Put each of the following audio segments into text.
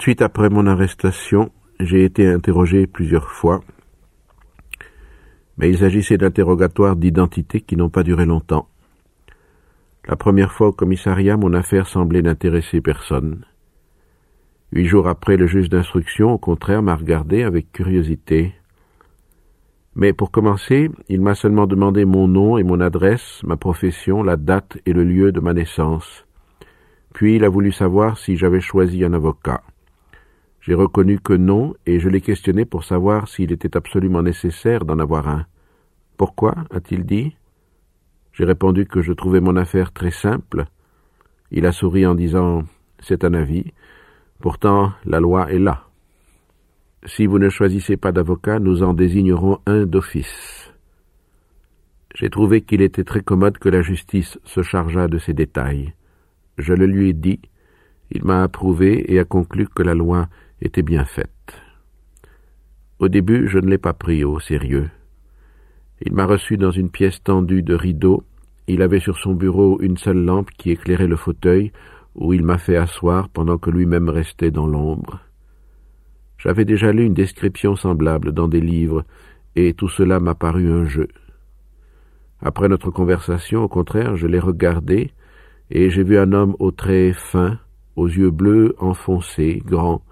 suite après mon arrestation, j'ai été interrogé plusieurs fois, mais il s'agissait d'interrogatoires d'identité qui n'ont pas duré longtemps. La première fois au commissariat, mon affaire semblait n'intéresser personne. Huit jours après, le juge d'instruction, au contraire, m'a regardé avec curiosité. Mais pour commencer, il m'a seulement demandé mon nom et mon adresse, ma profession, la date et le lieu de ma naissance. Puis il a voulu savoir si j'avais choisi un avocat. J'ai reconnu que non, et je l'ai questionné pour savoir s'il était absolument nécessaire d'en avoir un. Pourquoi a-t-il dit? J'ai répondu que je trouvais mon affaire très simple. Il a souri en disant C'est un avis. Pourtant, la loi est là. Si vous ne choisissez pas d'avocat, nous en désignerons un d'office. J'ai trouvé qu'il était très commode que la justice se chargeât de ces détails. Je le lui ai dit, il m'a approuvé et a conclu que la loi était bien faite. Au début, je ne l'ai pas pris au sérieux. Il m'a reçu dans une pièce tendue de rideaux. Il avait sur son bureau une seule lampe qui éclairait le fauteuil où il m'a fait asseoir pendant que lui-même restait dans l'ombre. J'avais déjà lu une description semblable dans des livres, et tout cela m'a paru un jeu. Après notre conversation, au contraire, je l'ai regardé, et j'ai vu un homme aux traits fins, aux yeux bleus enfoncés, grands,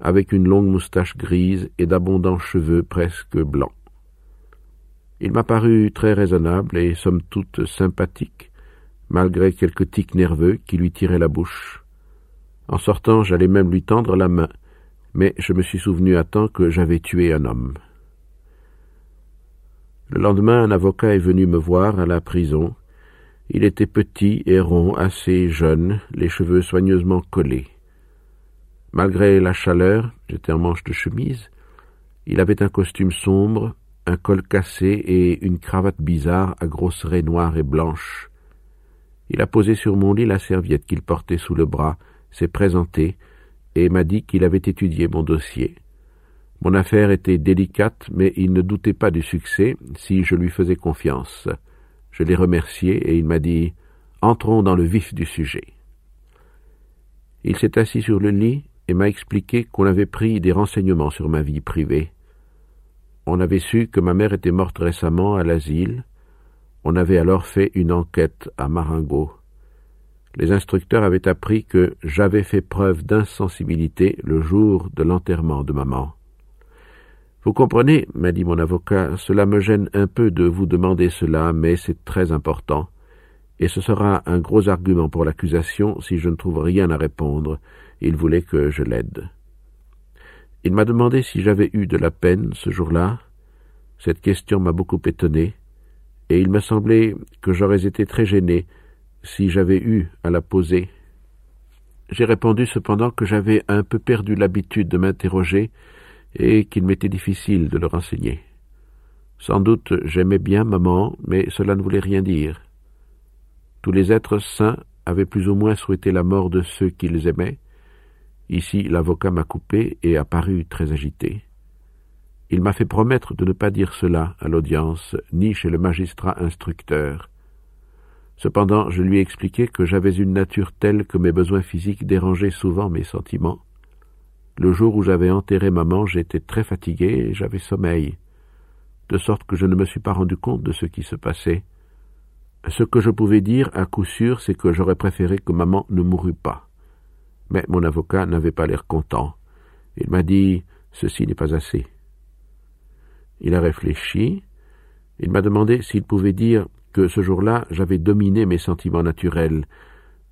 avec une longue moustache grise et d'abondants cheveux presque blancs. Il m'a paru très raisonnable et somme toute sympathique, malgré quelques tics nerveux qui lui tiraient la bouche. En sortant, j'allais même lui tendre la main, mais je me suis souvenu à temps que j'avais tué un homme. Le lendemain, un avocat est venu me voir à la prison. Il était petit et rond, assez jeune, les cheveux soigneusement collés. Malgré la chaleur, j'étais en manche de chemise, il avait un costume sombre, un col cassé et une cravate bizarre à grosses raies noires et blanches. Il a posé sur mon lit la serviette qu'il portait sous le bras, s'est présenté, et m'a dit qu'il avait étudié mon dossier. Mon affaire était délicate, mais il ne doutait pas du succès si je lui faisais confiance. Je l'ai remercié et il m'a dit Entrons dans le vif du sujet. Il s'est assis sur le lit et m'a expliqué qu'on avait pris des renseignements sur ma vie privée. On avait su que ma mère était morte récemment à l'asile. On avait alors fait une enquête à Marengo les instructeurs avaient appris que j'avais fait preuve d'insensibilité le jour de l'enterrement de maman. Vous comprenez, m'a dit mon avocat, cela me gêne un peu de vous demander cela, mais c'est très important, et ce sera un gros argument pour l'accusation si je ne trouve rien à répondre. Il voulait que je l'aide. Il m'a demandé si j'avais eu de la peine ce jour-là. Cette question m'a beaucoup étonné, et il m'a semblé que j'aurais été très gêné si j'avais eu à la poser. J'ai répondu cependant que j'avais un peu perdu l'habitude de m'interroger et qu'il m'était difficile de le renseigner. Sans doute j'aimais bien maman, mais cela ne voulait rien dire. Tous les êtres saints avaient plus ou moins souhaité la mort de ceux qu'ils aimaient. Ici l'avocat m'a coupé et a paru très agité. Il m'a fait promettre de ne pas dire cela à l'audience, ni chez le magistrat instructeur. Cependant, je lui ai expliqué que j'avais une nature telle que mes besoins physiques dérangeaient souvent mes sentiments. Le jour où j'avais enterré maman, j'étais très fatigué et j'avais sommeil, de sorte que je ne me suis pas rendu compte de ce qui se passait. Ce que je pouvais dire à coup sûr, c'est que j'aurais préféré que maman ne mourût pas. Mais mon avocat n'avait pas l'air content. Il m'a dit Ceci n'est pas assez. Il a réfléchi. Il m'a demandé s'il pouvait dire que ce jour-là j'avais dominé mes sentiments naturels.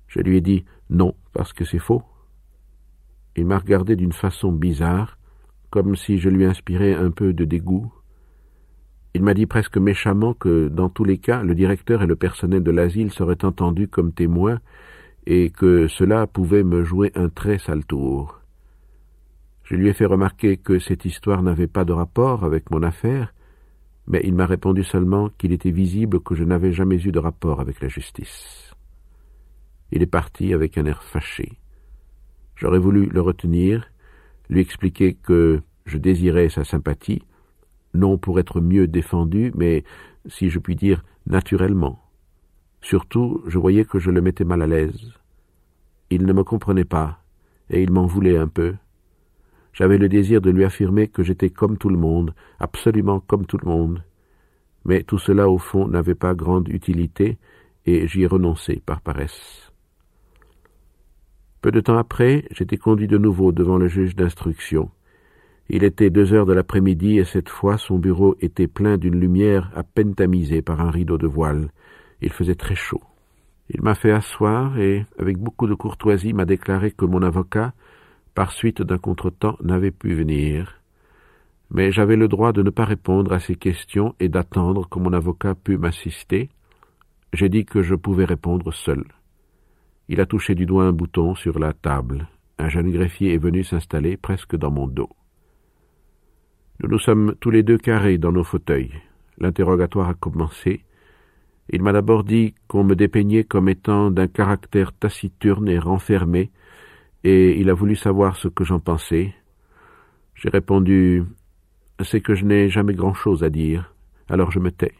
Je lui ai dit non, parce que c'est faux. Il m'a regardé d'une façon bizarre, comme si je lui inspirais un peu de dégoût. Il m'a dit presque méchamment que, dans tous les cas, le directeur et le personnel de l'asile seraient entendus comme témoins, et que cela pouvait me jouer un très sale tour. Je lui ai fait remarquer que cette histoire n'avait pas de rapport avec mon affaire, mais il m'a répondu seulement qu'il était visible que je n'avais jamais eu de rapport avec la justice. Il est parti avec un air fâché. J'aurais voulu le retenir, lui expliquer que je désirais sa sympathie, non pour être mieux défendu, mais, si je puis dire, naturellement. Surtout, je voyais que je le mettais mal à l'aise. Il ne me comprenait pas, et il m'en voulait un peu. J'avais le désir de lui affirmer que j'étais comme tout le monde, absolument comme tout le monde. Mais tout cela, au fond, n'avait pas grande utilité, et j'y ai renoncé par paresse. Peu de temps après, j'étais conduit de nouveau devant le juge d'instruction. Il était deux heures de l'après-midi, et cette fois son bureau était plein d'une lumière à peine tamisée par un rideau de voile. Il faisait très chaud. Il m'a fait asseoir et, avec beaucoup de courtoisie, m'a déclaré que mon avocat, par suite d'un contretemps, n'avait pu venir. Mais j'avais le droit de ne pas répondre à ses questions et d'attendre que mon avocat pût m'assister. J'ai dit que je pouvais répondre seul. Il a touché du doigt un bouton sur la table. Un jeune greffier est venu s'installer presque dans mon dos. Nous nous sommes tous les deux carrés dans nos fauteuils. L'interrogatoire a commencé. Il m'a d'abord dit qu'on me dépeignait comme étant d'un caractère taciturne et renfermé, et il a voulu savoir ce que j'en pensais. J'ai répondu C'est que je n'ai jamais grand-chose à dire, alors je me tais.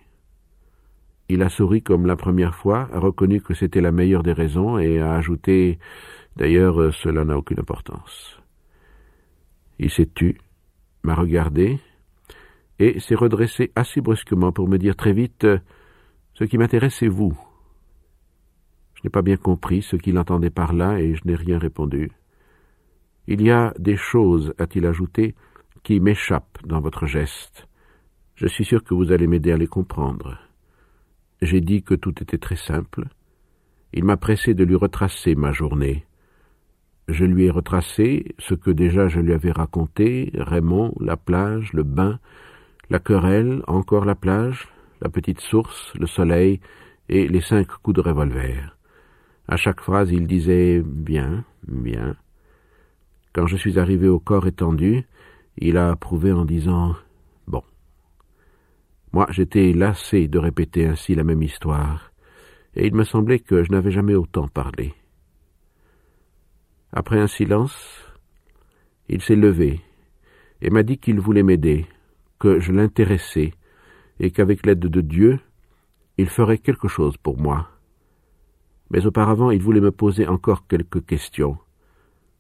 Il a souri comme la première fois, a reconnu que c'était la meilleure des raisons, et a ajouté D'ailleurs, cela n'a aucune importance. Il s'est tu, m'a regardé, et s'est redressé assez brusquement pour me dire très vite ce qui m'intéresse, c'est vous. Je n'ai pas bien compris ce qu'il entendait par là et je n'ai rien répondu. Il y a des choses, a-t-il ajouté, qui m'échappent dans votre geste. Je suis sûr que vous allez m'aider à les comprendre. J'ai dit que tout était très simple. Il m'a pressé de lui retracer ma journée. Je lui ai retracé ce que déjà je lui avais raconté, Raymond, la plage, le bain, la querelle, encore la plage, la petite source, le soleil et les cinq coups de revolver. À chaque phrase, il disait bien, bien. Quand je suis arrivé au corps étendu, il a approuvé en disant bon. Moi, j'étais lassé de répéter ainsi la même histoire, et il me semblait que je n'avais jamais autant parlé. Après un silence, il s'est levé et m'a dit qu'il voulait m'aider, que je l'intéressais et qu'avec l'aide de Dieu, il ferait quelque chose pour moi. Mais auparavant, il voulait me poser encore quelques questions.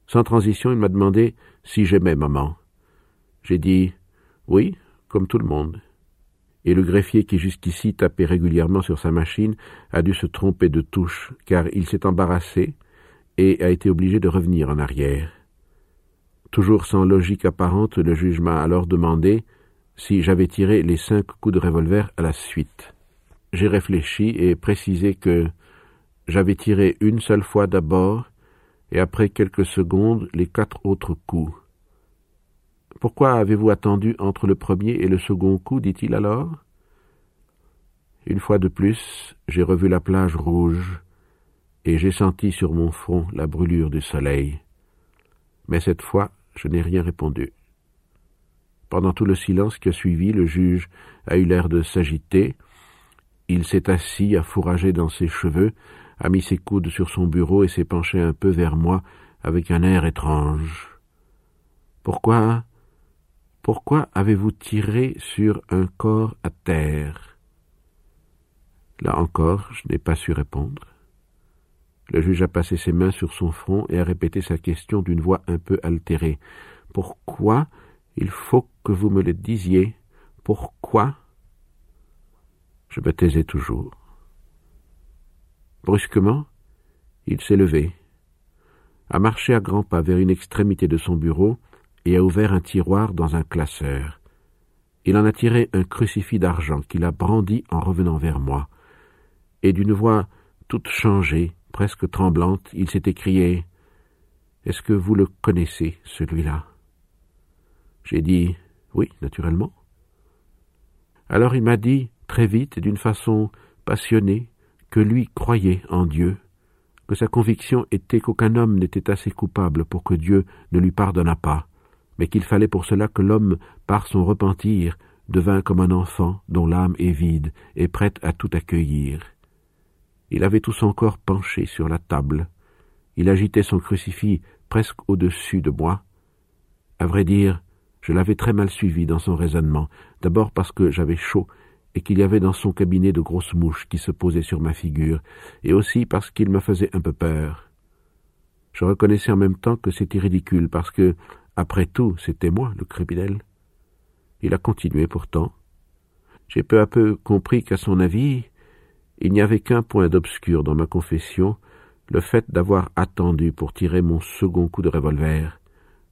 Sans transition, il m'a demandé si j'aimais maman. J'ai dit oui, comme tout le monde. Et le greffier qui jusqu'ici tapait régulièrement sur sa machine a dû se tromper de touche, car il s'est embarrassé et a été obligé de revenir en arrière. Toujours sans logique apparente, le juge m'a alors demandé si j'avais tiré les cinq coups de revolver à la suite. J'ai réfléchi et précisé que j'avais tiré une seule fois d'abord et après quelques secondes les quatre autres coups. Pourquoi avez-vous attendu entre le premier et le second coup dit-il alors? Une fois de plus, j'ai revu la plage rouge et j'ai senti sur mon front la brûlure du soleil. Mais cette fois, je n'ai rien répondu. Pendant tout le silence qui a suivi, le juge a eu l'air de s'agiter. Il s'est assis, a fourragé dans ses cheveux, a mis ses coudes sur son bureau et s'est penché un peu vers moi avec un air étrange. Pourquoi pourquoi avez-vous tiré sur un corps à terre? Là encore, je n'ai pas su répondre. Le juge a passé ses mains sur son front et a répété sa question d'une voix un peu altérée. Pourquoi il faut que vous me le disiez. Pourquoi? Je me taisais toujours. Brusquement, il s'est levé, a marché à grands pas vers une extrémité de son bureau et a ouvert un tiroir dans un classeur. Il en a tiré un crucifix d'argent qu'il a brandi en revenant vers moi, et d'une voix toute changée, presque tremblante, il s'est écrié Est-ce que vous le connaissez, celui-là? J'ai dit oui, naturellement. Alors il m'a dit, très vite d'une façon passionnée, que lui croyait en Dieu, que sa conviction était qu'aucun homme n'était assez coupable pour que Dieu ne lui pardonnât pas, mais qu'il fallait pour cela que l'homme, par son repentir, devint comme un enfant dont l'âme est vide et prête à tout accueillir. Il avait tout son corps penché sur la table. Il agitait son crucifix presque au-dessus de moi. À vrai dire, je l'avais très mal suivi dans son raisonnement, d'abord parce que j'avais chaud et qu'il y avait dans son cabinet de grosses mouches qui se posaient sur ma figure, et aussi parce qu'il me faisait un peu peur. Je reconnaissais en même temps que c'était ridicule, parce que, Après tout, c'était moi le criminel. Il a continué pourtant. J'ai peu à peu compris qu'à son avis, il n'y avait qu'un point d'obscur dans ma confession, le fait d'avoir attendu pour tirer mon second coup de revolver.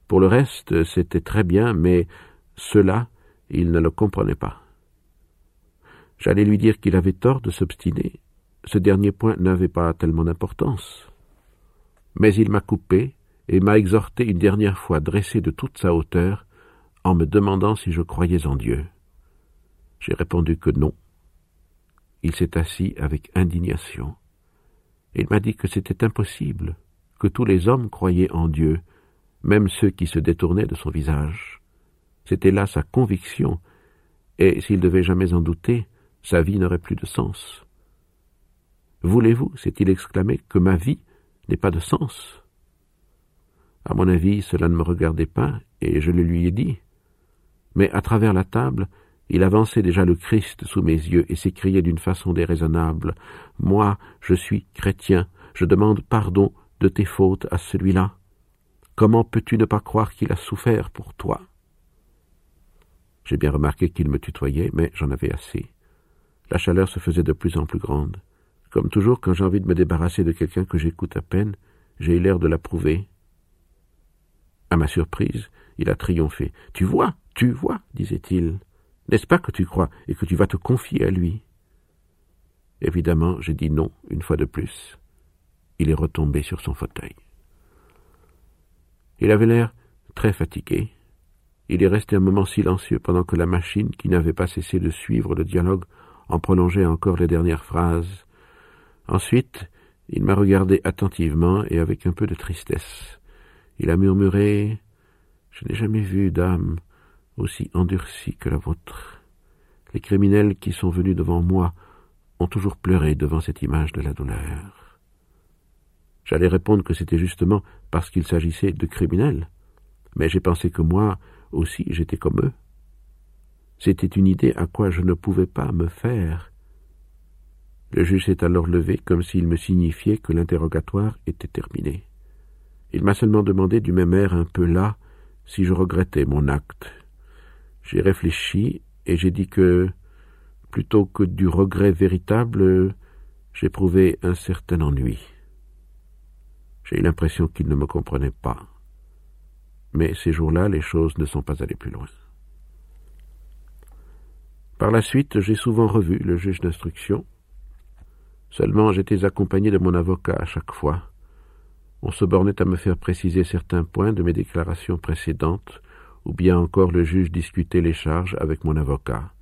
Pour le reste, c'était très bien, mais cela, il ne le comprenait pas. J'allais lui dire qu'il avait tort de s'obstiner. Ce dernier point n'avait pas tellement d'importance. Mais il m'a coupé et m'a exhorté une dernière fois dressé de toute sa hauteur en me demandant si je croyais en Dieu. J'ai répondu que non. Il s'est assis avec indignation. Il m'a dit que c'était impossible, que tous les hommes croyaient en Dieu, même ceux qui se détournaient de son visage. C'était là sa conviction, et s'il devait jamais en douter, sa vie n'aurait plus de sens. Voulez-vous, s'est-il exclamé, que ma vie n'ait pas de sens? À mon avis, cela ne me regardait pas, et je le lui ai dit. Mais à travers la table, il avançait déjà le Christ sous mes yeux et s'écriait d'une façon déraisonnable. Moi, je suis chrétien, je demande pardon de tes fautes à celui-là. Comment peux-tu ne pas croire qu'il a souffert pour toi? J'ai bien remarqué qu'il me tutoyait, mais j'en avais assez. La chaleur se faisait de plus en plus grande. Comme toujours, quand j'ai envie de me débarrasser de quelqu'un que j'écoute à peine, j'ai l'air de l'approuver. À ma surprise, il a triomphé. Tu vois, tu vois, disait-il. N'est-ce pas que tu crois et que tu vas te confier à lui? Évidemment, j'ai dit non une fois de plus. Il est retombé sur son fauteuil. Il avait l'air très fatigué. Il est resté un moment silencieux pendant que la machine, qui n'avait pas cessé de suivre le dialogue, en prolongeait encore les dernières phrases. Ensuite, il m'a regardé attentivement et avec un peu de tristesse. Il a murmuré Je n'ai jamais vu d'âme aussi endurcie que la vôtre. Les criminels qui sont venus devant moi ont toujours pleuré devant cette image de la douleur. J'allais répondre que c'était justement parce qu'il s'agissait de criminels, mais j'ai pensé que moi aussi j'étais comme eux. C'était une idée à quoi je ne pouvais pas me faire. Le juge s'est alors levé comme s'il me signifiait que l'interrogatoire était terminé. Il m'a seulement demandé du même air un peu là si je regrettais mon acte j'ai réfléchi et j'ai dit que, plutôt que du regret véritable, j'éprouvais un certain ennui. J'ai eu l'impression qu'il ne me comprenait pas. Mais ces jours-là, les choses ne sont pas allées plus loin. Par la suite, j'ai souvent revu le juge d'instruction. Seulement, j'étais accompagné de mon avocat à chaque fois. On se bornait à me faire préciser certains points de mes déclarations précédentes, ou bien encore le juge discutait les charges avec mon avocat.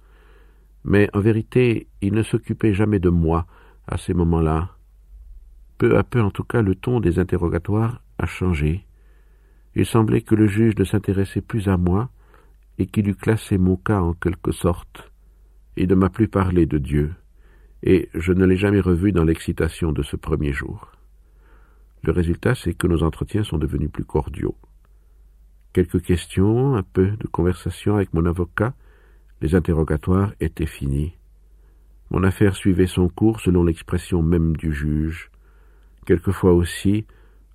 Mais en vérité, il ne s'occupait jamais de moi à ces moments-là. Peu à peu, en tout cas, le ton des interrogatoires a changé. Il semblait que le juge ne s'intéressait plus à moi et qu'il eût classé mon cas en quelque sorte. Il ne m'a plus parlé de Dieu, et je ne l'ai jamais revu dans l'excitation de ce premier jour. Le résultat, c'est que nos entretiens sont devenus plus cordiaux. Quelques questions, un peu de conversation avec mon avocat, les interrogatoires étaient finis. Mon affaire suivait son cours selon l'expression même du juge. Quelquefois aussi,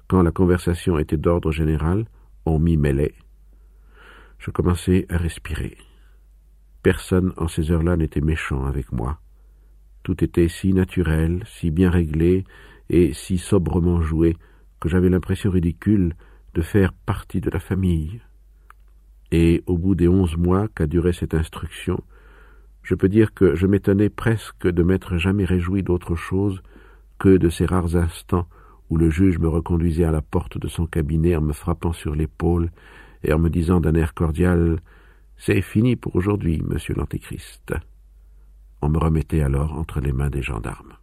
quand la conversation était d'ordre général, on m'y mêlait. Je commençais à respirer. Personne en ces heures-là n'était méchant avec moi. Tout était si naturel, si bien réglé et si sobrement joué que j'avais l'impression ridicule de faire partie de la famille. Et au bout des onze mois qu'a duré cette instruction, je peux dire que je m'étonnais presque de m'être jamais réjoui d'autre chose que de ces rares instants où le juge me reconduisait à la porte de son cabinet en me frappant sur l'épaule et en me disant d'un air cordial C'est fini pour aujourd'hui, monsieur l'Antéchrist. On me remettait alors entre les mains des gendarmes.